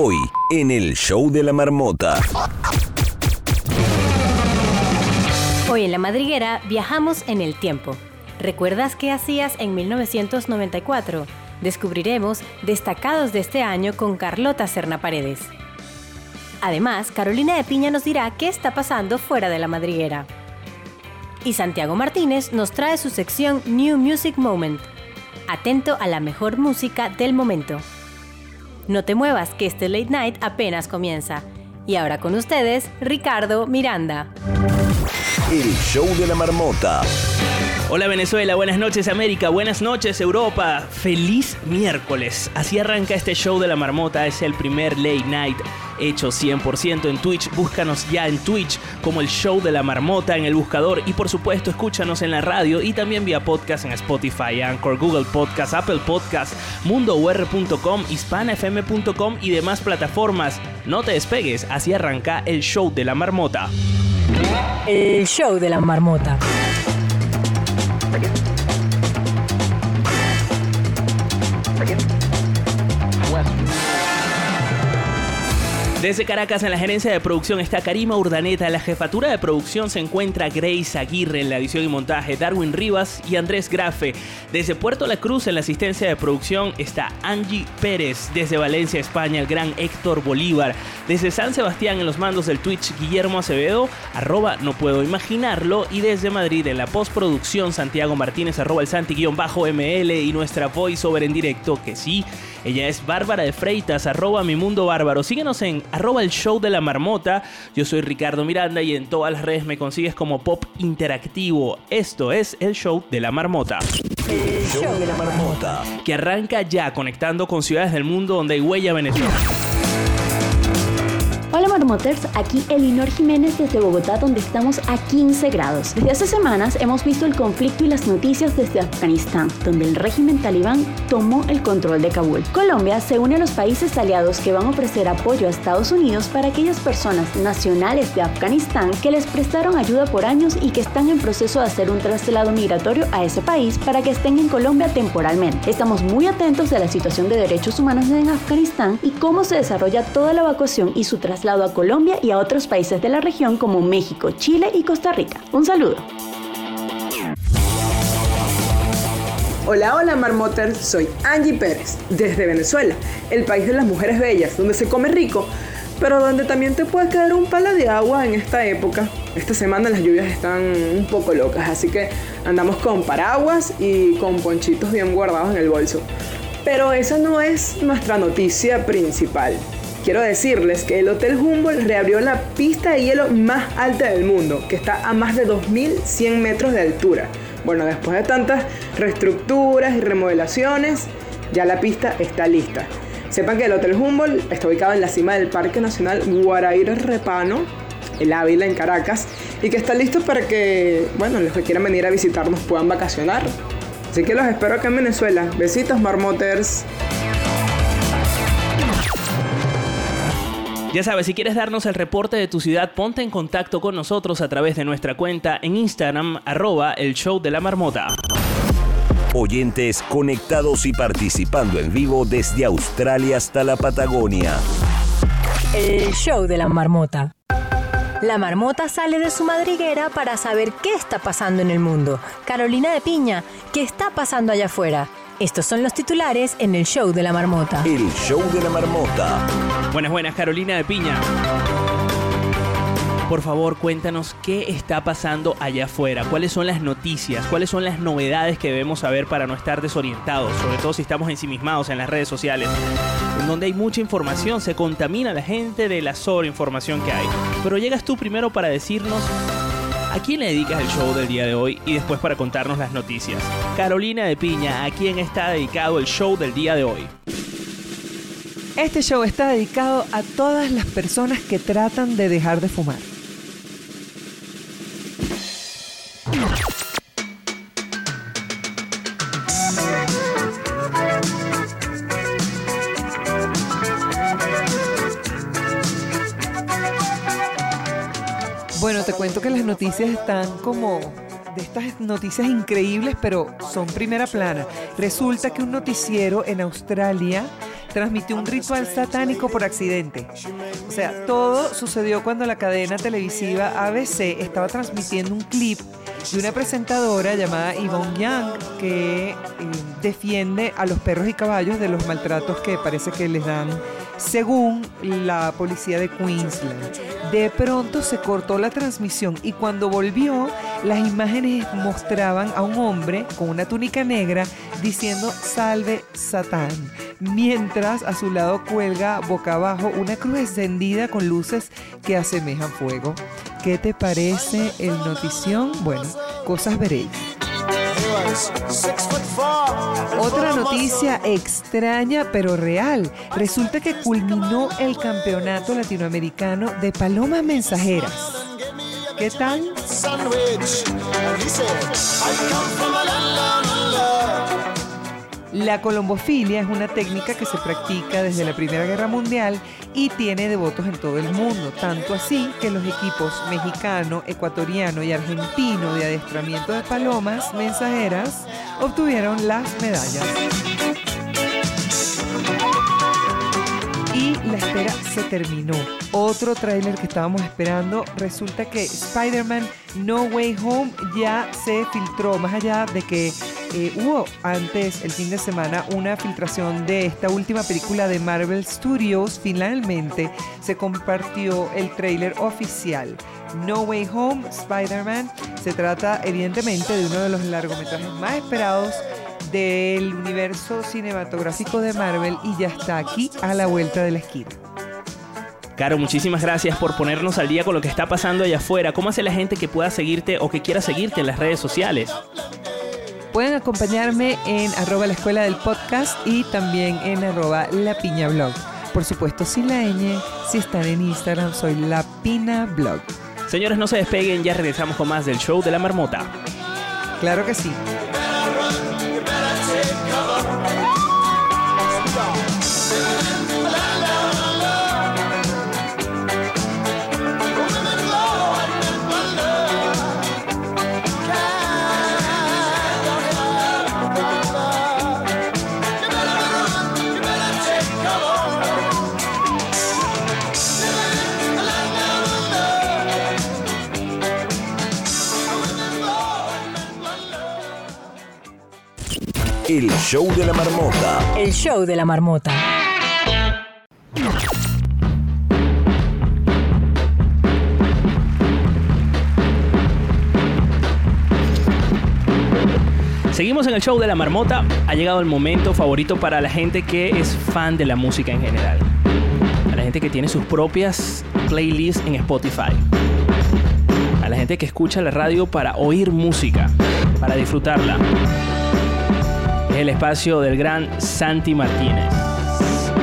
Hoy, en el show de la marmota. Hoy en La Madriguera viajamos en el tiempo. ¿Recuerdas qué hacías en 1994? Descubriremos destacados de este año con Carlota Serna Paredes. Además, Carolina de Piña nos dirá qué está pasando fuera de La Madriguera. Y Santiago Martínez nos trae su sección New Music Moment. Atento a la mejor música del momento. No te muevas, que este late night apenas comienza. Y ahora con ustedes, Ricardo Miranda. El show de la marmota. Hola Venezuela, buenas noches América, buenas noches Europa, feliz miércoles. Así arranca este show de la marmota, es el primer late night hecho 100% en Twitch. Búscanos ya en Twitch como el show de la marmota en el buscador y por supuesto escúchanos en la radio y también vía podcast en Spotify, Anchor, Google Podcast, Apple Podcast, mundour.com, hispanafm.com y demás plataformas. No te despegues, así arranca el show de la marmota. El show de la marmota. Thank you. Desde Caracas en la gerencia de producción está Karima Urdaneta, en la jefatura de producción se encuentra Grace Aguirre en la edición y montaje, Darwin Rivas y Andrés Grafe. Desde Puerto La Cruz en la asistencia de producción está Angie Pérez, desde Valencia, España, el gran Héctor Bolívar, desde San Sebastián en los mandos del Twitch Guillermo Acevedo, arroba no puedo imaginarlo y desde Madrid en la postproducción Santiago Martínez, arroba el Santi-ML y nuestra voiceover en directo que sí, ella es Bárbara de Freitas, arroba mi mundo bárbaro. Síguenos en arroba el show de la marmota. Yo soy Ricardo Miranda y en todas las redes me consigues como Pop Interactivo. Esto es el show de la marmota. El show de la marmota. Que arranca ya conectando con ciudades del mundo donde hay huella Venezuela. Hola Marmoters, aquí Elinor Jiménez desde Bogotá donde estamos a 15 grados. Desde hace semanas hemos visto el conflicto y las noticias desde Afganistán, donde el régimen talibán tomó el control de Kabul. Colombia se une a los países aliados que van a ofrecer apoyo a Estados Unidos para aquellas personas nacionales de Afganistán que les prestaron ayuda por años y que están en proceso de hacer un traslado migratorio a ese país para que estén en Colombia temporalmente. Estamos muy atentos de la situación de derechos humanos en Afganistán y cómo se desarrolla toda la evacuación y su traslado a Colombia y a otros países de la región como México, Chile y Costa Rica. Un saludo. Hola, hola Marmoters, soy Angie Pérez, desde Venezuela, el país de las mujeres bellas, donde se come rico, pero donde también te puede caer un palo de agua en esta época. Esta semana las lluvias están un poco locas, así que andamos con paraguas y con ponchitos bien guardados en el bolso. Pero esa no es nuestra noticia principal. Quiero decirles que el Hotel Humboldt reabrió la pista de hielo más alta del mundo, que está a más de 2.100 metros de altura. Bueno, después de tantas reestructuras y remodelaciones, ya la pista está lista. Sepan que el Hotel Humboldt está ubicado en la cima del Parque Nacional Guaraíra Repano, el Ávila en Caracas, y que está listo para que, bueno, los que quieran venir a visitarnos puedan vacacionar. Así que los espero acá en Venezuela. Besitos, marmoters. Ya sabes, si quieres darnos el reporte de tu ciudad, ponte en contacto con nosotros a través de nuestra cuenta en Instagram, arroba el show de la marmota. Oyentes conectados y participando en vivo desde Australia hasta la Patagonia. El show de la marmota. La marmota sale de su madriguera para saber qué está pasando en el mundo. Carolina de Piña, ¿qué está pasando allá afuera? Estos son los titulares en el show de la marmota. El show de la marmota. Buenas, buenas, Carolina de Piña. Por favor, cuéntanos qué está pasando allá afuera, cuáles son las noticias, cuáles son las novedades que debemos saber para no estar desorientados, sobre todo si estamos ensimismados en las redes sociales, en donde hay mucha información, se contamina la gente de la sobreinformación que hay. Pero llegas tú primero para decirnos ¿A quién le dedicas el show del día de hoy y después para contarnos las noticias? Carolina de Piña, ¿a quién está dedicado el show del día de hoy? Este show está dedicado a todas las personas que tratan de dejar de fumar. Te cuento que las noticias están como de estas noticias increíbles, pero son primera plana. Resulta que un noticiero en Australia transmitió un ritual satánico por accidente. O sea, todo sucedió cuando la cadena televisiva ABC estaba transmitiendo un clip de una presentadora llamada Yvonne Young que eh, defiende a los perros y caballos de los maltratos que parece que les dan según la policía de Queensland. De pronto se cortó la transmisión y cuando volvió, las imágenes mostraban a un hombre con una túnica negra diciendo salve Satán, mientras a su lado cuelga boca abajo una cruz encendida con luces que asemejan fuego. ¿Qué te parece el notición? Bueno, cosas veréis. Otra noticia extraña pero real. Resulta que culminó el campeonato latinoamericano de palomas mensajeras. ¿Qué tal? La colombofilia es una técnica que se practica desde la Primera Guerra Mundial y tiene devotos en todo el mundo, tanto así que los equipos mexicano, ecuatoriano y argentino de adiestramiento de palomas mensajeras obtuvieron las medallas. Y la espera se terminó. Otro tráiler que estábamos esperando, resulta que Spider-Man No Way Home ya se filtró, más allá de que eh, hubo antes, el fin de semana, una filtración de esta última película de Marvel Studios. Finalmente se compartió el tráiler oficial. No Way Home, Spider-Man. Se trata evidentemente de uno de los largometrajes más esperados del universo cinematográfico de Marvel y ya está aquí a la vuelta de la esquina. Caro, muchísimas gracias por ponernos al día con lo que está pasando allá afuera. ¿Cómo hace la gente que pueda seguirte o que quiera seguirte en las redes sociales? Pueden acompañarme en arroba la escuela del podcast y también en arroba la piña blog. Por supuesto, sin la ñ, si están en Instagram, soy la pina blog. Señores, no se despeguen, ya regresamos con más del show de la marmota. Claro que sí. El show de la marmota. El show de la marmota. Seguimos en el show de la marmota. Ha llegado el momento favorito para la gente que es fan de la música en general. A la gente que tiene sus propias playlists en Spotify. A la gente que escucha la radio para oír música, para disfrutarla. El espacio del gran Santi Martínez.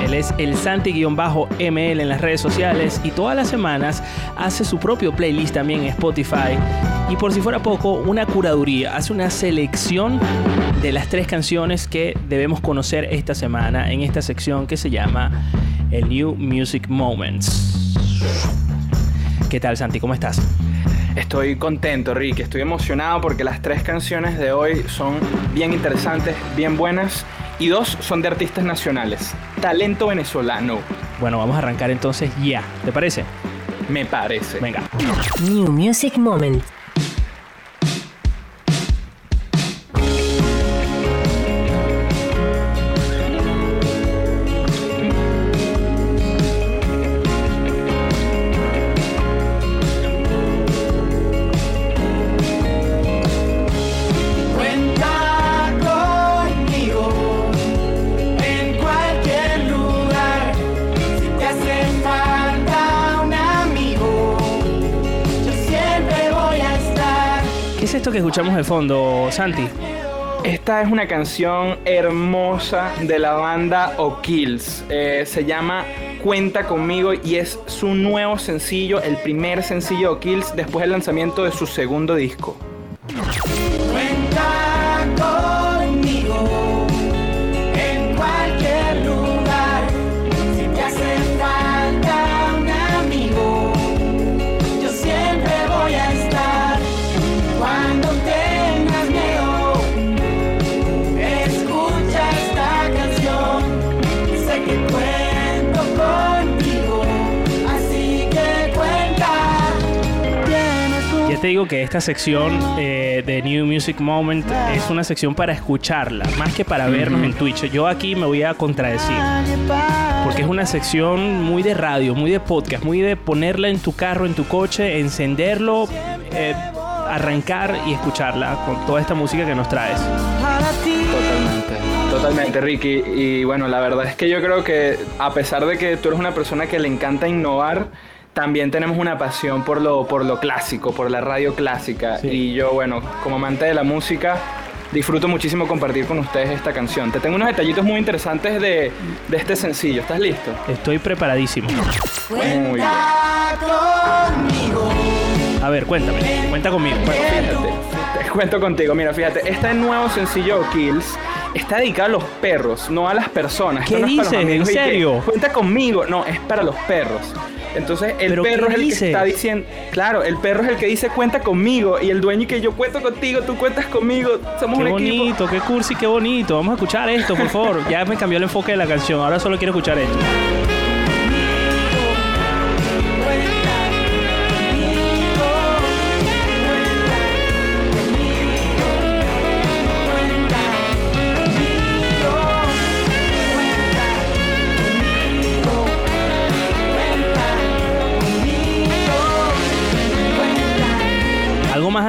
Él es el Santi-ML en las redes sociales y todas las semanas hace su propio playlist también en Spotify. Y por si fuera poco, una curaduría, hace una selección de las tres canciones que debemos conocer esta semana en esta sección que se llama el New Music Moments. ¿Qué tal Santi? ¿Cómo estás? Estoy contento, Rick. Estoy emocionado porque las tres canciones de hoy son bien interesantes, bien buenas. Y dos son de artistas nacionales. Talento venezolano. Bueno, vamos a arrancar entonces ya. ¿Te parece? Me parece. Venga. New Music Moment. Escuchamos de fondo, Santi? Esta es una canción hermosa de la banda O'Kills. Eh, se llama Cuenta conmigo y es su nuevo sencillo, el primer sencillo O'Kills después del lanzamiento de su segundo disco. Digo que esta sección eh, de New Music Moment es una sección para escucharla, más que para vernos en Twitch. Yo aquí me voy a contradecir. Porque es una sección muy de radio, muy de podcast, muy de ponerla en tu carro, en tu coche, encenderlo, eh, arrancar y escucharla con toda esta música que nos traes. Totalmente, totalmente, Ricky. Y bueno, la verdad es que yo creo que a pesar de que tú eres una persona que le encanta innovar, también tenemos una pasión por lo, por lo clásico, por la radio clásica. Sí. Y yo, bueno, como amante de la música, disfruto muchísimo compartir con ustedes esta canción. Te tengo unos detallitos muy interesantes de, de este sencillo. ¿Estás listo? Estoy preparadísimo. Muy bien. A ver, cuéntame, cuenta conmigo. Bueno, fíjate, te cuento contigo. Mira, fíjate, este nuevo sencillo Kills está dedicado a los perros, no a las personas. ¿Qué Esto no es para los dices? ¿En serio? Cuenta conmigo. No, es para los perros. Entonces, el ¿Pero perro qué es el dices? que está diciendo. Claro, el perro es el que dice cuenta conmigo. Y el dueño y que yo cuento contigo, tú cuentas conmigo. Somos Qué un equipo. bonito, qué cursi, qué bonito. Vamos a escuchar esto, por favor. Ya me cambió el enfoque de la canción. Ahora solo quiero escuchar esto.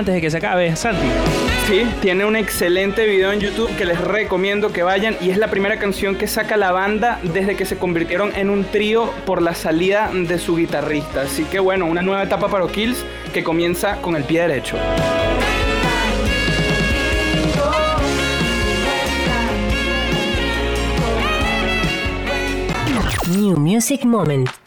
Antes de que se acabe, Santi. Sí, tiene un excelente video en YouTube que les recomiendo que vayan y es la primera canción que saca la banda desde que se convirtieron en un trío por la salida de su guitarrista. Así que bueno, una nueva etapa para Kills que comienza con el pie derecho. New Music Moment.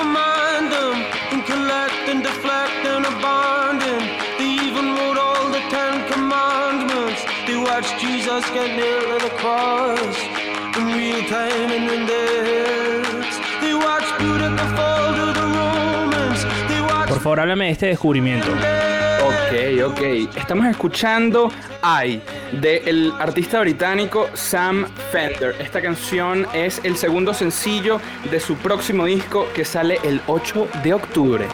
Command them and collect and deflect and abandon. They even wrote all the Ten Commandments. They watched Jesus get near to the cross in real time and in their heads. They watched Buddha fall to the Romans. They watched Por favor, háblame de este descubrimiento. Ok, ok. Estamos escuchando I del artista británico Sam Fender. Esta canción es el segundo sencillo de su próximo disco que sale el 8 de octubre.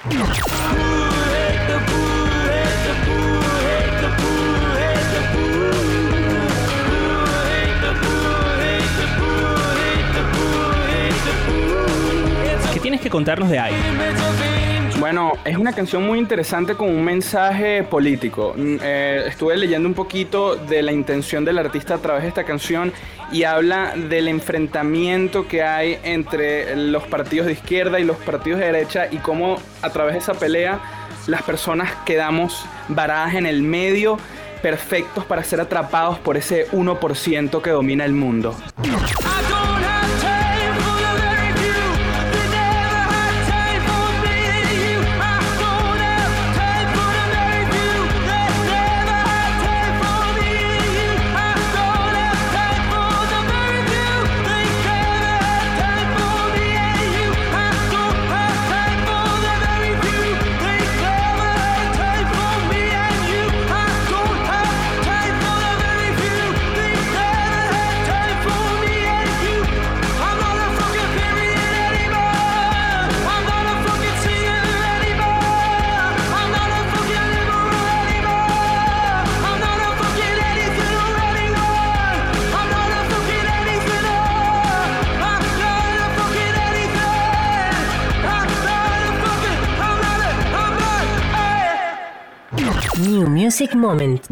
¿Qué tienes que contarnos de ahí? Bueno, es una canción muy interesante con un mensaje político. Mm, eh, estuve leyendo un poquito de la intención del artista a través de esta canción y habla del enfrentamiento que hay entre los partidos de izquierda y los partidos de derecha y cómo a través de esa pelea las personas quedamos varadas en el medio, perfectos para ser atrapados por ese 1% que domina el mundo. Music Moment.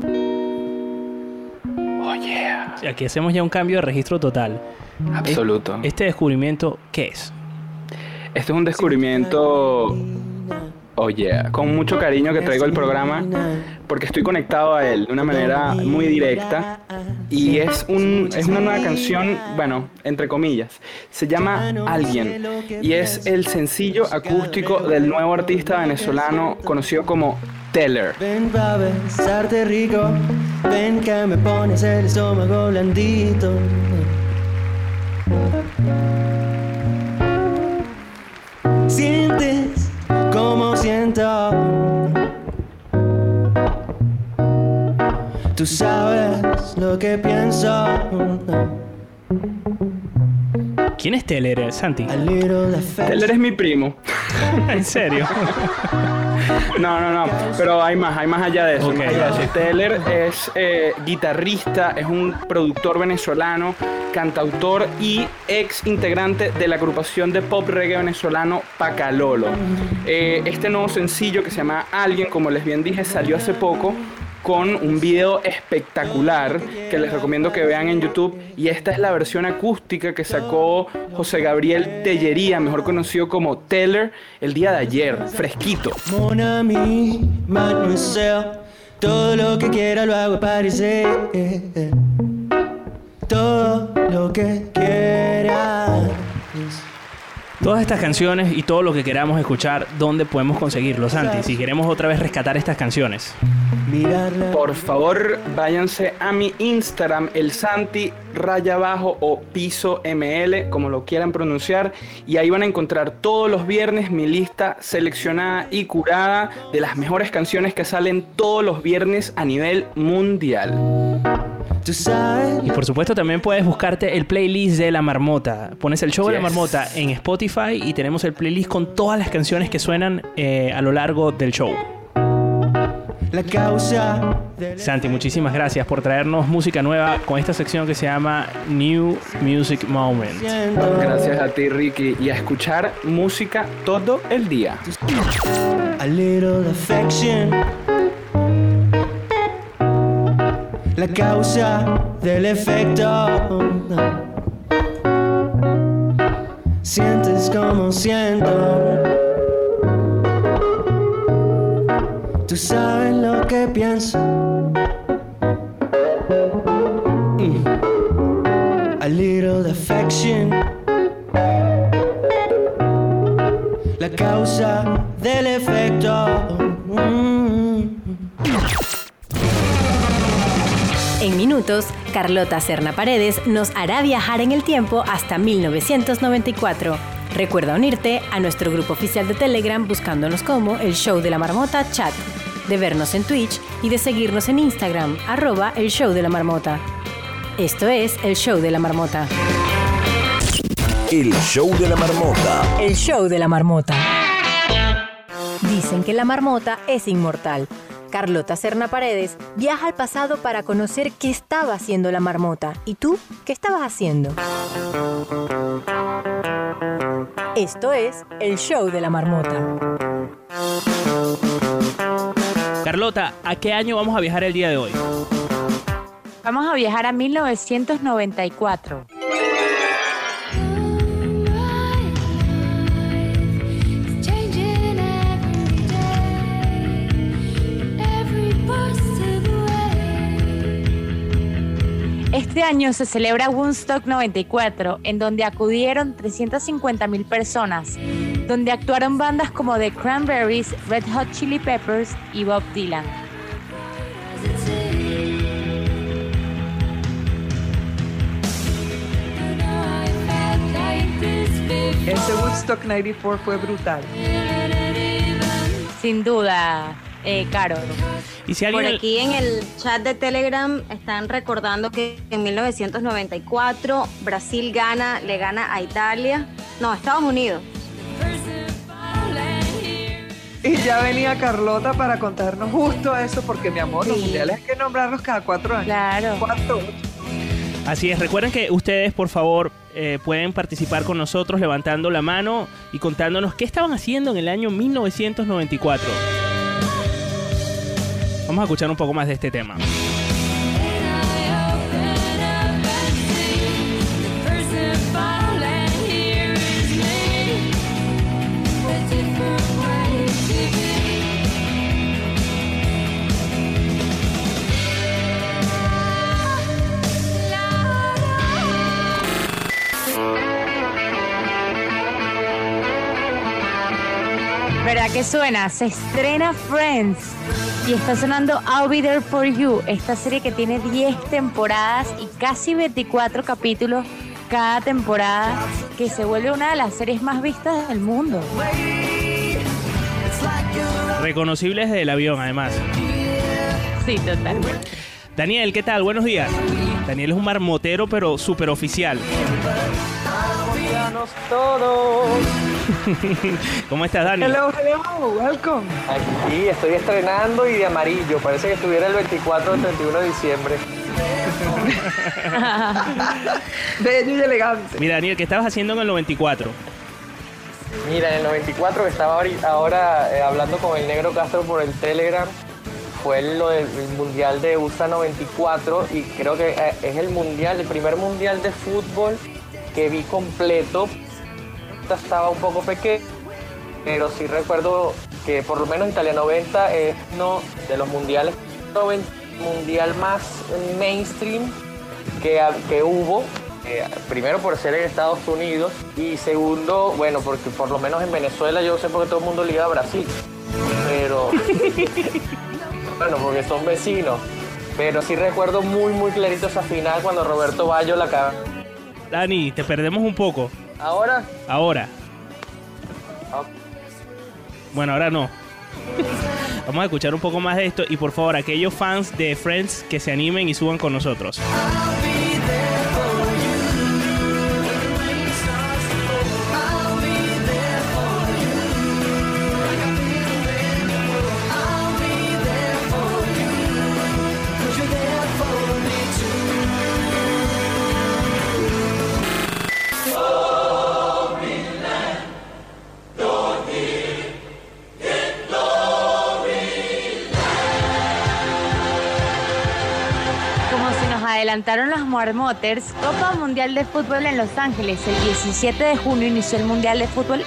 Aquí hacemos ya un cambio de registro total. Absoluto. Este descubrimiento, ¿qué es? Este es un descubrimiento, oh yeah, con mucho cariño que traigo al programa porque estoy conectado a él de una manera muy directa y es, un, es una nueva canción, bueno, entre comillas, se llama Alguien y es el sencillo acústico del nuevo artista venezolano conocido como Teller. Ven pa' besarte rico, ven que me pones el estómago blandito. Sientes como siento. Tú sabes lo que pienso. ¿Quién es Teller, Santi? Little Él affection. eres mi primo. ¿En serio? No, no, no, pero hay más, hay más allá de eso. Ok. más allá de eso. Teller es eh, guitarrista, es un productor venezolano, cantautor y ex integrante de la agrupación de pop reggae venezolano Pacalolo. Eh, este nuevo sencillo que se llama Alguien, como les bien dije, salió hace poco con un video espectacular que les recomiendo que vean en YouTube y esta es la versión acústica que sacó José Gabriel Tellería, mejor conocido como Teller, el día de ayer, fresquito. Todo lo que. Todas estas canciones y todo lo que queramos escuchar, ¿dónde podemos conseguirlo, Santi? Si queremos otra vez rescatar estas canciones. Por favor, váyanse a mi Instagram, el Santi raya abajo o piso ML, como lo quieran pronunciar, y ahí van a encontrar todos los viernes mi lista seleccionada y curada de las mejores canciones que salen todos los viernes a nivel mundial. Y por supuesto también puedes buscarte el playlist de La Marmota. Pones el show de La. Marmota en Spotify y tenemos el playlist con todas las canciones que suenan eh, a lo largo del show. la causa del Santi, muchísimas gracias por traernos música nueva con esta sección que se llama New Music Moment. Gracias a ti, Ricky, y a escuchar música todo el día. A little affection. La causa del efecto. Sientes como siento. Tú sabes lo que pienso. Mm. A little affection. La causa del efecto. Mm. Minutos, Carlota Serna Paredes nos hará viajar en el tiempo hasta 1994. Recuerda unirte a nuestro grupo oficial de Telegram buscándonos como el Show de la Marmota Chat, de vernos en Twitch y de seguirnos en Instagram, arroba el Show de la Marmota. Esto es el Show de la Marmota. El show de la marmota. El Show de la Marmota. Dicen que la marmota es inmortal. Carlota Serna Paredes viaja al pasado para conocer qué estaba haciendo la marmota. ¿Y tú qué estabas haciendo? Esto es el show de la marmota. Carlota, ¿a qué año vamos a viajar el día de hoy? Vamos a viajar a 1994. Este año se celebra Woodstock 94, en donde acudieron 350 mil personas, donde actuaron bandas como The Cranberries, Red Hot Chili Peppers y Bob Dylan. Ese Woodstock 94 fue brutal. Sin duda, eh, Caro. Y si Por aquí en el chat de Telegram están recordando que en 1994 Brasil gana, le gana a Italia, no, Estados Unidos. Y ya venía Carlota para contarnos justo eso, porque mi amor, los mundiales hay que nombrarlos cada cuatro años. Claro. Cuatro. Así es, recuerden que ustedes, por favor, eh, pueden participar con nosotros levantando la mano y contándonos qué estaban haciendo en el año 1994. Vamos a escuchar un poco más de este tema. Que suena? Se estrena Friends y está sonando I'll Be There For You, esta serie que tiene 10 temporadas y casi 24 capítulos cada temporada, que se vuelve una de las series más vistas del mundo. Reconocibles del avión, además. Sí, totalmente. Daniel, ¿qué tal? Buenos días. Daniel es un marmotero, pero súper oficial. Todos. ¿Cómo estás, Dani? Hello, hello, welcome. Aquí estoy estrenando y de amarillo. Parece que estuviera el 24 o 31 de diciembre. Bello y elegante. Mira, Daniel, ¿qué estabas haciendo en el 94? Mira, en el 94 que estaba ahora eh, hablando con el negro Castro por el Telegram, fue lo del el mundial de USA 94 y creo que eh, es el mundial, el primer mundial de fútbol que vi completo. Estaba un poco pequeño, pero sí recuerdo que por lo menos Italia 90 es uno de los mundiales, 90 mundial más mainstream que, que hubo. eh, primero por ser en Estados Unidos y segundo, bueno, porque por lo menos en Venezuela yo sé porque todo el mundo liga a Brasil. Pero bueno, porque son vecinos. Pero sí recuerdo muy, muy clarito esa final cuando Roberto Bayo la. Dani, te perdemos un poco. Ahora, Ahora. Ah. Bueno, ahora no. Vamos a escuchar un poco más de esto y por favor, aquellos fans de Friends que se animen y suban con nosotros. Adelantaron los Marmoters, Copa Mundial de Fútbol en Los Ángeles. El 17 de junio inició el Mundial de Fútbol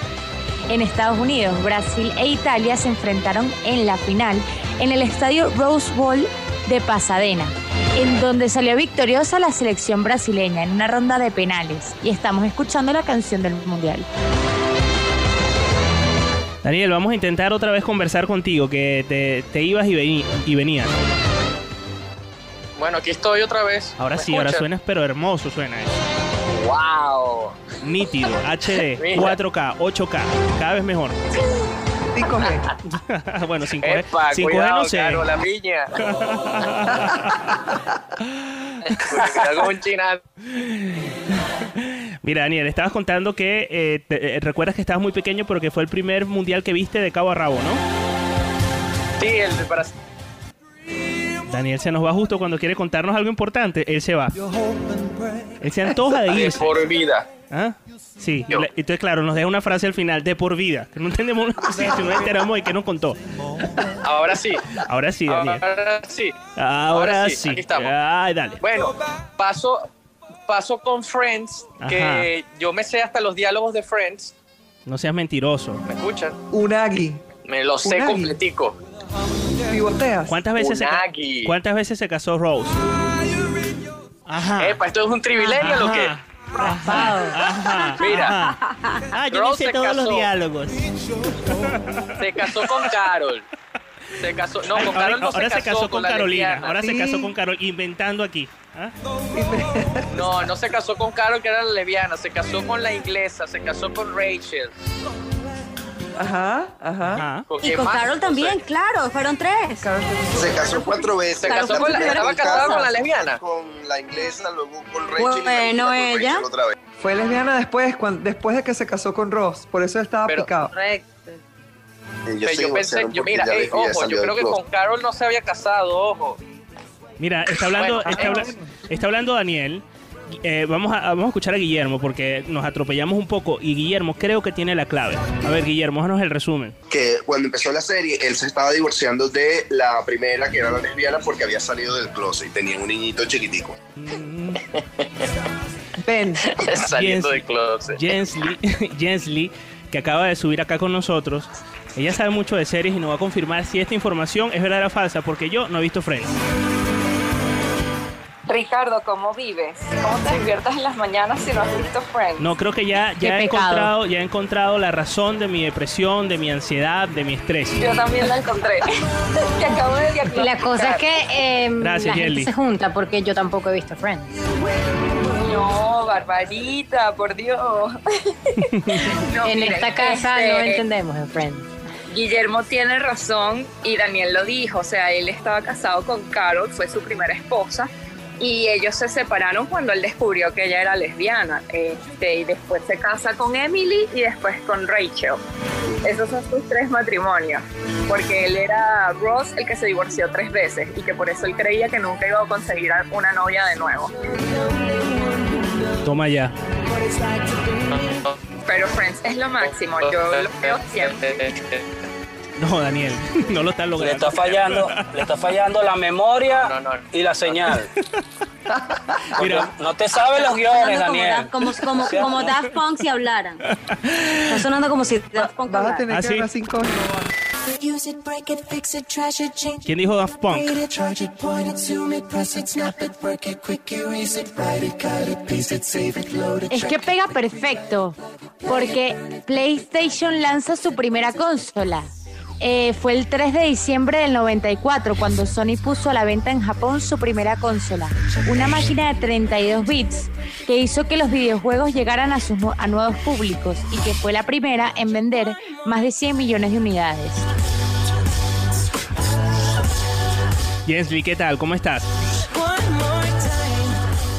en Estados Unidos. Brasil e Italia se enfrentaron en la final en el estadio Rose Bowl de Pasadena, en donde salió victoriosa la selección brasileña en una ronda de penales. Y estamos escuchando la canción del Mundial. Daniel, vamos a intentar otra vez conversar contigo, que te, ibas y, y venías. Bueno, aquí estoy otra vez. Ahora ¿Me sí, ahora suenas, pero hermoso suena eso. ¡Wow! Nítido, HD, Mira. 4K, 8K, cada vez mejor. 5G. bueno, 5G, Epa, 5G cuidado, no sé. Caro, la piña. Un. Mira, Daniel, estabas contando que eh, te- eh, recuerdas que estabas muy pequeño, pero que fue el primer mundial que viste de cabo a rabo, ¿no? Sí, el de Brasil. Daniel se nos va justo cuando quiere contarnos algo importante. Él se va. Él se antoja de De irse. por vida. ¿Ah? Sí, Yo. entonces claro, nos deja una frase al final, de por vida, que no entendemos, sí, si no enteramos de qué nos contó. Ahora sí. Ahora sí, Daniel. Ahora sí. Ahora, sí. Aquí estamos. Ay, dale. Bueno, paso, paso con Friends, que yo me sé hasta los diálogos de Friends. No seas mentiroso. ¿Me escuchan? Unagi. Me lo sé Unagi. completico. Pivoteas. ¿Cuántas veces, se. ¿Cuántas veces se casó Rose? Ajá. Epa, ¿esto es un trivilegio o lo que? Ajá. Mira. ajá. Ah, yo Rose hice se todos los casó. diálogos. Se casó con Carol. Se casó, no, con ahora Carol no ahora se casó, con la Carolina. lesbiana. Ahora se Sí. casó con Carol, inventando aquí. ¿Ah? No, no se casó con Carol, que era la lesbiana. Se casó con la inglesa. Se casó con Rachel. Ajá, ajá. Ajá. Y con más? Carol también, claro, fueron tres. Se casó cuatro veces. Se casó con la, estaba casada con la lesbiana. Con la inglesa, luego con Rachel. y Bueno, con ella. Rachel otra vez. Fue lesbiana después, después de que se casó con Ross. Por eso estaba Pero- picado. Correcto. Y yo pensé, yo mira, ya ojo, yo creo que con Carol no se había casado, ojo. Mira, está hablando, Bueno, está, está hablando Daniel. Eh, vamos, a, vamos a escuchar a Guillermo porque nos atropellamos un poco y Guillermo creo que tiene la clave. A ver, Guillermo, haznos el resumen. Que cuando empezó la serie, él se estaba divorciando de la primera, que era la lesbiana, porque había salido del closet y tenía un niñito chiquitico. Ben. Saliendo Jens- del closet. Jensly, Jensly, que acaba de subir acá con nosotros. Ella sabe mucho de series y nos va a confirmar si esta información es verdadera o falsa, porque yo no he visto Friends. Ricardo, ¿cómo vives? ¿Cómo te diviertes en las mañanas si no has visto Friends? No, creo que ya, ya, he encontrado, ya he encontrado la razón de mi depresión, de mi ansiedad, de mi estrés. Yo también la encontré. Te acabo de Y diagnosticar. la cosa es que eh, Gracias, la gente se junta porque yo tampoco he visto Friends. No, Barbarita, por Dios. No, en esta casa este, no entendemos en Friends. Guillermo tiene razón y Daniel lo dijo, o sea, él estaba casado con Carol, fue su primera esposa y ellos se separaron cuando él descubrió que ella era lesbiana este, y después se casa con Emily y después con Rachel. Esos son sus tres matrimonios, porque él era Ross el que se divorció tres veces y que por eso él creía que nunca iba a conseguir una novia de nuevo. Toma ya. Pero Friends es lo máximo, yo lo veo siempre. No, Daniel, no lo estás Le logrando. está fallando, le está fallando la memoria y la señal. Mira. no te sabes los guiones, como Daniel. Como, como, como Daft Punk si hablaran. Está sonando como si Daft Punk Vas a hablara. tener ¿Ah, que hablar coño. ¿Quién dijo Daft Punk? Es que pega perfecto, porque PlayStation lanza su primera consola. Eh, fue el 3 de diciembre del 94 cuando Sony puso a la venta en Japón su primera consola, una máquina de 32 bits que hizo que los videojuegos llegaran a, sus a nuevos públicos y que fue la primera en vender más de 100 millones de unidades. Jensly, ¿qué tal? ¿Cómo estás?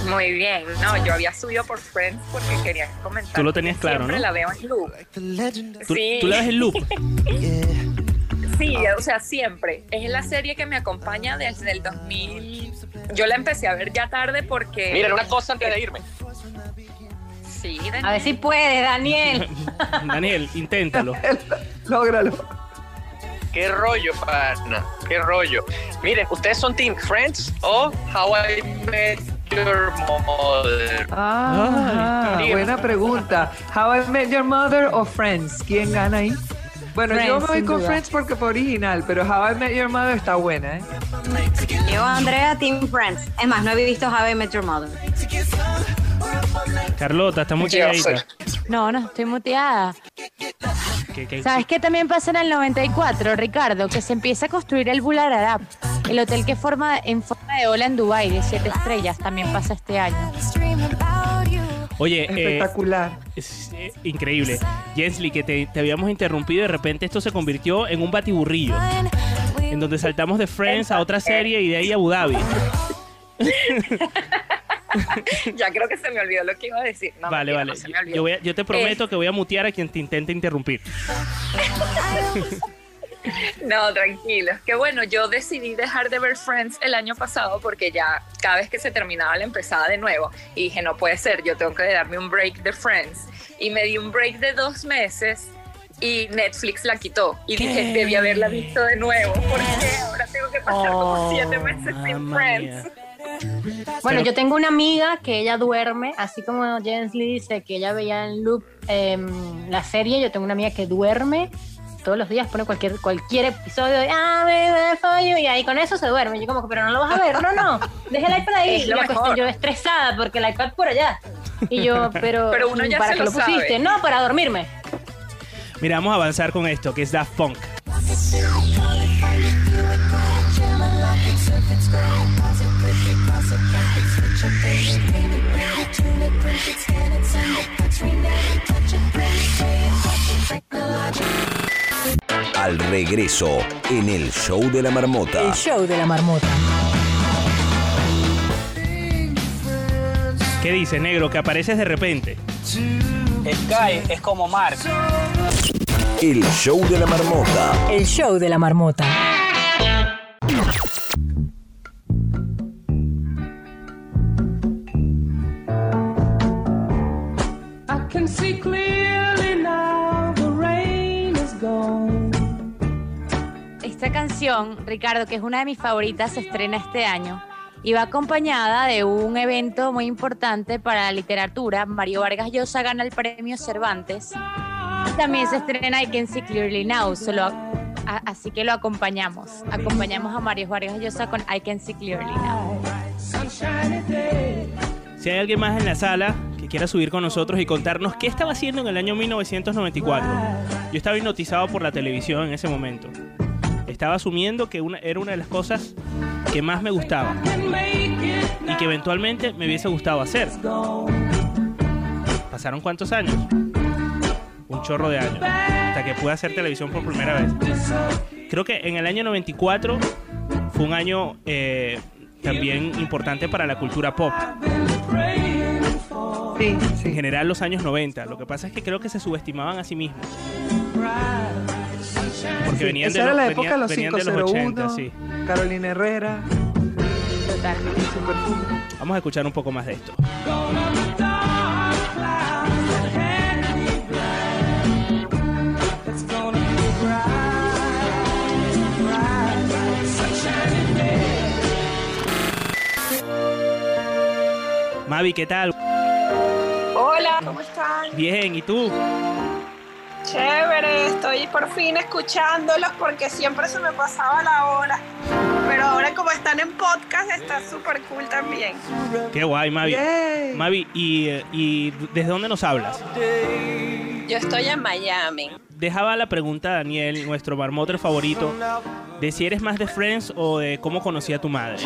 Muy bien, no, yo había subido por Friends porque quería comentar. Tú lo tenías claro, siempre ¿no? la veo en loop. ¿Tú, Sí. tú le das el loop? Sí, o sea, siempre. Es la serie que me acompaña desde el 2000. Yo la empecé a ver ya tarde porque. Miren, una cosa antes de irme. Sí, Daniel. A ver si puede, Daniel. Daniel, inténtalo. Lógralo. Qué rollo, pana. Qué rollo. Miren, ¿ustedes son Team Friends o How I Met Your Mother? Ah, Dígame. buena pregunta. How I Met Your Mother o Friends? ¿Quién gana ahí? Bueno, yo me voy con duda. Friends porque fue original, pero How I Met Your Mother está buena, ¿eh? Yo, Andrea, Team Friends. Es más, no he visto How I Met Your Mother. Carlota, está muy calladita. No, no, estoy muteada. ¿Qué- qué- ¿Sabes qué también pasa en el 94, Ricardo? Que se empieza a construir el Bular Arab, el hotel que forma en forma de ola en Dubái de siete estrellas, también pasa este año. Oye, eh, Espectacular. es eh, increíble. Jensly, que te, te habíamos interrumpido y de repente esto se convirtió en un batiburrillo. En donde saltamos de Friends a otra serie y de ahí a Abu Dhabi. ya creo que se me olvidó lo que iba a decir. No, vale, mentira, vale. no se me olvidó. Yo, voy a- yo te prometo Eh, que voy a mutear a quien te intente interrumpir. No, tranquilo. Que bueno, yo decidí dejar de ver Friends el año pasado porque ya cada vez que se terminaba la empezaba de nuevo. Y dije, no puede ser, yo tengo que darme un break de Friends. Y me di un break de dos meses y Netflix la quitó. Y dije, debí haberla visto de nuevo porque ahora tengo que pasar como siete meses sin Friends. Bueno, yo tengo una amiga que ella duerme, así como Jens Lee dice que ella veía en loop em, la serie, yo tengo una amiga que duerme todos los días, pone cualquier, cualquier episodio de Ah, baby, for you", y ahí con eso se duerme. Yo como que, pero no lo vas a ver, no, no, deja el iPad ahí. Es Y lo la mejor. cuestión, yo estresada porque el iPad por allá. Y yo, pero, Pero uno ya ¿para se qué lo lo pusiste? sabe. No, para dormirme. Mira, vamos a avanzar con esto, que es Daft Punk. Al regreso, en el show de la marmota. El show de la marmota. ¿Qué dices, negro? Que apareces de repente. Sky es como Mark. El show de la marmota. El show de la marmota. Esta canción, Ricardo, que es una de mis favoritas, se estrena este año y va acompañada de un evento muy importante para la literatura. Mario Vargas Llosa gana el premio Cervantes. También se estrena I Can See Clearly Now, así que lo acompañamos. Acompañamos a Mario Vargas Llosa con I Can See Clearly Now. Si hay alguien más en la sala que quiera subir con nosotros y contarnos qué estaba haciendo en el año 1994. Yo estaba hipnotizado por la televisión en ese momento. Estaba asumiendo que una, era una de las cosas que más me gustaba y que eventualmente me hubiese gustado hacer. ¿Pasaron cuántos años? Un chorro de años, hasta que pude hacer televisión por primera vez. Creo que en el año 94 fue un año eh, también importante para la cultura pop. En general los años 90. Lo que pasa es que creo que se subestimaban a sí mismos. Porque Sí, venían esa de era los, la época de los venían de los 501, 80, sí. Carolina Herrera. Vamos a escuchar un poco más de esto. Mavi, ¿qué tal? Hola, ¿cómo están? Bien, ¿y tú? Chévere, estoy por fin escuchándolos porque siempre se me pasaba la hora. Pero ahora como están en podcast está súper cool también. Qué guay, Mavi. Mavi, ¿y, ¿y desde dónde nos hablas? Yo estoy en Miami. Dejaba la pregunta a Daniel, nuestro marmoter favorito, de si eres más de Friends o de cómo conocí a tu madre.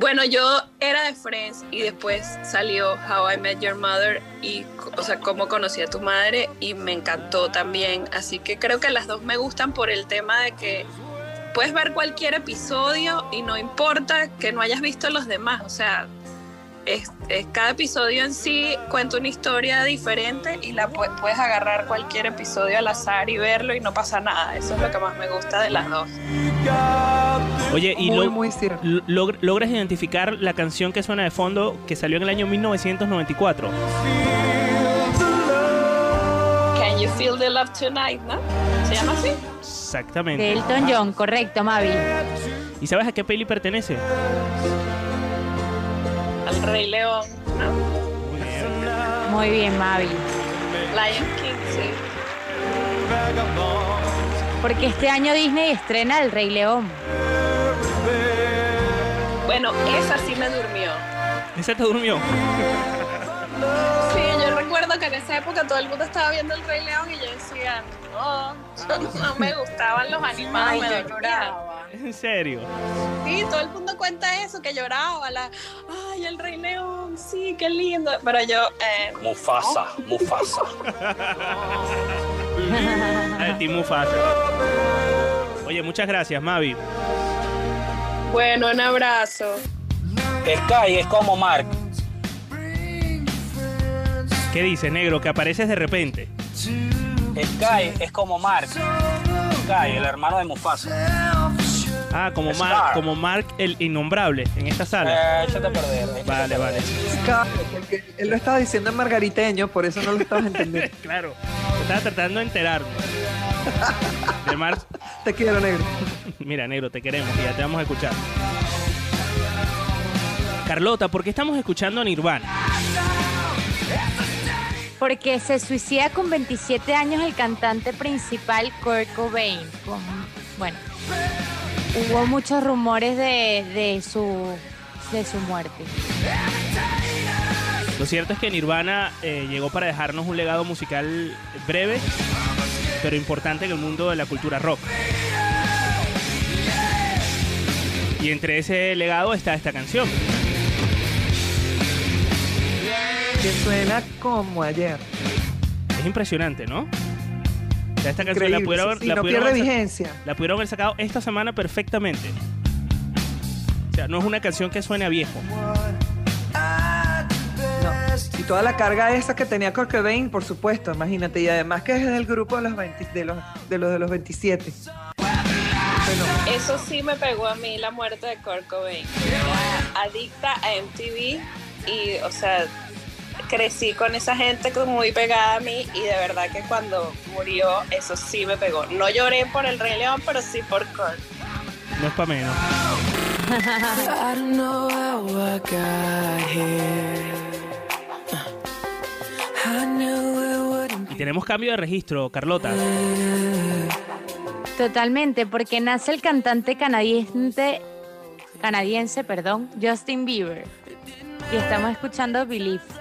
Bueno, yo era de Friends y después salió How I Met Your Mother y, o sea, cómo conocí a tu madre y me encantó también. Así que creo que las dos me gustan por el tema de que puedes ver cualquier episodio y no importa que no hayas visto los demás. O sea, es, es- cada episodio en sí cuenta una historia diferente y la pu- puedes agarrar cualquier episodio al azar y verlo y no pasa nada. Eso es lo que más me gusta de las dos. Oye, ¿y Muy, lo- muy cierto. lo- log- logras identificar la canción que suena de fondo que salió en el año 1994? Can you feel the love tonight, no? ¿Se llama así? Exactamente. De Elton John, correcto, Mavi. ¿Y sabes a qué peli pertenece? Al Rey León, ¿no? Muy bien, Mavi. Lion King, sí. Porque este año Disney estrena El Rey León. Bueno, esa sí me durmió. ¿Ese te durmió? Sí, yo recuerdo que en esa época todo el mundo estaba viendo el Rey León y yo decía, no, no me gustaban los animados, Ay, me yo dormía. ¿En serio? Sí, todo el mundo cuenta eso, que lloraba, la, ay, el Rey León, sí, qué lindo. Pero yo, eh, Mufasa, Mufasa. Ah, Team Mufasa. Oye, muchas gracias, Mavi. bueno, un abrazo. Sky es como Mark. ¿Qué dices, negro? Que apareces de repente. Sky es como Mark. Sky, el hermano de Mufasa. Ah, como, Mar- como Mark el innombrable en esta sala. Eh, échate a perder. échate a Vale, vale. Porque él lo estaba diciendo en margariteño, por eso no lo estabas entendiendo. Claro. Estaba tratando de enterarme. De Mark. Te quiero, negro. Mira, negro, te queremos y ya te vamos a escuchar. Carlota, ¿por qué estamos escuchando a Nirvana? Porque se suicida con 27 años el cantante principal Kurt Cobain. Con- bueno, hubo muchos rumores de, de su, de su muerte. Lo cierto es que Nirvana eh, llegó para dejarnos un legado musical breve, pero importante en el mundo de la cultura rock. Y entre ese legado está esta canción. Que suena como ayer. Es impresionante, ¿no? O sea, esta canción la pudieron, sí, sí, la no pudieron pierde haber vigencia. la pudieron haber sacado esta semana perfectamente. O sea, no es una canción que suene a viejo. Y toda la carga esa que tenía Kurt Cobain, por supuesto, imagínate. Y además que es del grupo de los, 20 de los, de los de los 27. Eso sí me pegó a mí la muerte de Kurt Cobain. Era adicta a MTV y, o sea, crecí con esa gente como muy pegada a mí y de verdad que cuando murió eso sí me pegó. No lloré por el Rey León, pero sí por Kurt. No es para menos. I don't know how I got here. I knew it wouldn't Y tenemos cambio de registro, Carlota. Totalmente, porque nace el cantante canadiense, canadiense, perdón, Justin Bieber. Y estamos escuchando Believe.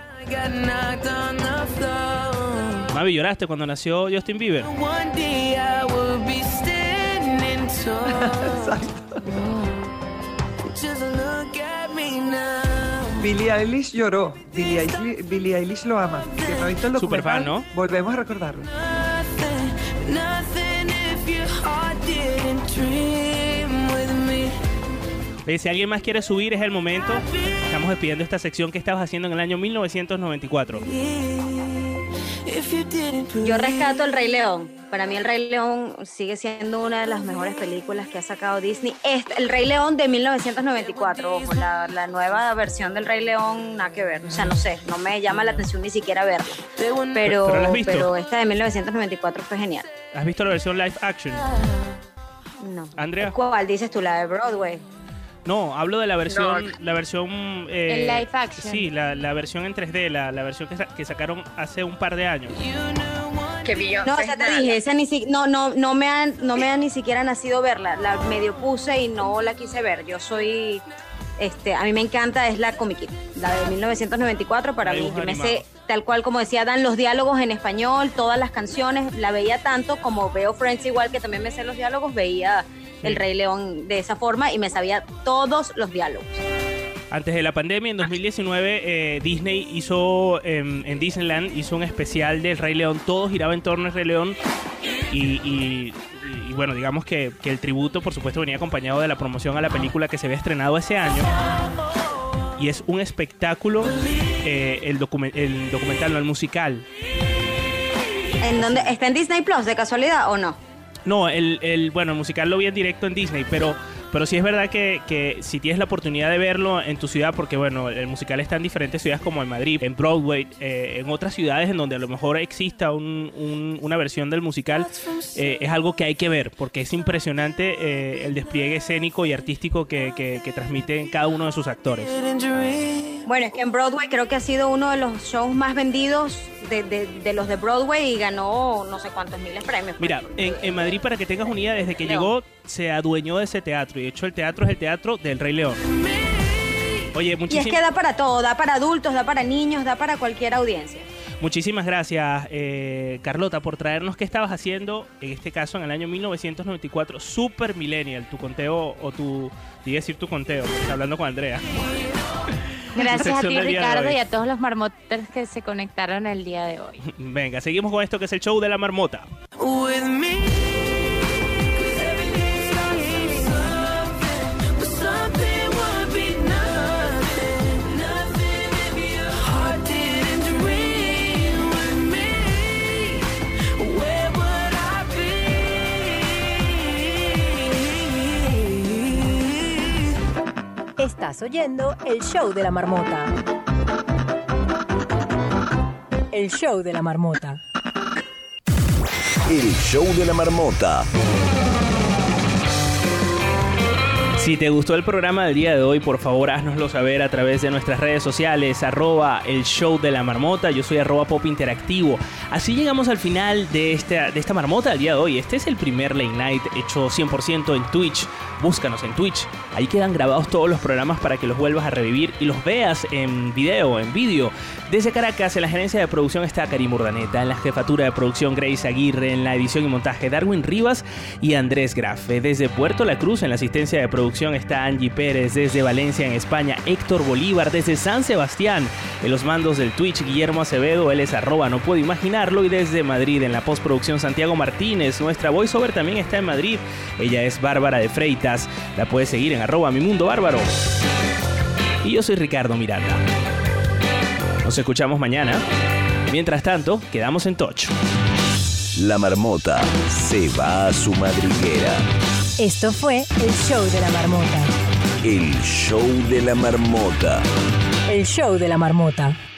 Mavi, ¿lloraste cuando nació Justin Bieber? One day I will be standing tall. Just look at me now. Billie Eilish lloró. Billie Eilish, Billie Eilish lo ama. Si no ha visto el Super fan, documental, volvemos a recordarlo. Oye, si alguien más quiere subir, es el momento. Estamos despidiendo esta sección que estabas haciendo en el año 1994. If you didn't Yo rescato El Rey León. Para mí El Rey León sigue siendo una de las mejores películas que ha sacado Disney. Este, el Rey León de 1994, ojo, la, la nueva versión del Rey León, nada que ver. O sea, no sé, no me llama la atención ni siquiera verla. Pero, ¿Pero pero esta de 1994 fue genial. ¿Has visto la versión live action? No. Andrea. ¿Cuál dices tú? La de Broadway. No, hablo de la versión, la versión eh, En live action. Sí, la, la versión en 3D, la, la versión que, sa- que sacaron hace un par de años. Que No, o es sea, te dije, esa ni si- no, no, no me han, no me ha ni siquiera nacido verla. La medio puse y no la quise ver. Yo soy, este, a mí me encanta es la Comic Kid, la de 1994 para mí. Yo me sé tal cual como decía Dan los diálogos en español, todas las canciones, la veía tanto como veo Friends igual que también me sé los diálogos, veía El Rey León de esa forma y me sabía todos los diálogos. Antes de la pandemia, en 2019, eh, Disney hizo, em, en Disneyland, hizo un especial del Rey León. Todo giraba en torno al Rey León. Y, y- y, bueno, digamos que, que el tributo, por supuesto, venía acompañado de la promoción a la película que se había estrenado ese año. Y es un espectáculo, eh, el, documen- el documental, no el musical. ¿En dónde está en Disney Plus de casualidad o no? No, el, el- bueno, el musical lo vi en directo en Disney, pero, pero sí es verdad que, que si tienes la oportunidad de verlo en tu ciudad, porque bueno, el musical está en diferentes ciudades como en Madrid, en Broadway, eh, en otras ciudades en donde a lo mejor exista un- un- una versión del musical, eh, es algo que hay que ver, porque es impresionante eh, el despliegue escénico y artístico que, que, que transmiten cada uno de sus actores. Bueno, es que en Broadway creo que ha sido uno de los shows más vendidos de, de- de los de Broadway y ganó no sé cuántos miles premios. Mira, en, en Madrid, para que tengas una idea, desde que llegó se adueñó de ese teatro y de hecho el teatro es el teatro del Rey León. Oye, Y es muchísimas que da para todo, da para adultos, da para niños, da para cualquier audiencia. Muchísimas gracias, eh, Carlota, por traernos qué estabas haciendo, en este caso en el año 1994, Super Millennial, tu conteo o tu, te iba a decir tu conteo, hablando con Andrea. Gracias a ti, Ricardo, y a todos los marmotas que se conectaron el día de hoy. Venga, seguimos con esto que es el show de la marmota. with me. Estás oyendo el show de la marmota. El show de la marmota. El show de la marmota. Si te gustó el programa del día de hoy, por favor haznoslo saber a través de nuestras redes sociales, arroba el show de la marmota, yo soy arroba pop interactivo. Así llegamos al final de esta, de esta marmota del día de hoy. Este es el primer late night hecho 100% en Twitch. Búscanos en Twitch. Ahí quedan grabados todos los programas para que los vuelvas a revivir y los veas en video, en vídeo. Desde Caracas, en la gerencia de producción está Karim Urdaneta, en la jefatura de producción Grace Aguirre, en la edición y montaje Darwin Rivas y Andrés Grafe. Desde Puerto La Cruz, en la asistencia de está Angie Pérez, desde Valencia, en España, Héctor Bolívar, desde San Sebastián, en los mandos del Twitch, Guillermo Acevedo, él es arroba, no puedo imaginarlo, y desde Madrid, en la postproducción Santiago Martínez, nuestra voiceover también está en Madrid, ella es Bárbara de Freitas, la puedes seguir en arroba mi mundo bárbaro. Y yo soy Ricardo Miranda. Nos escuchamos mañana. Mientras tanto, quedamos en touch. La marmota se va a su madriguera. Esto fue el show de la marmota. El show de la marmota. El show de la marmota.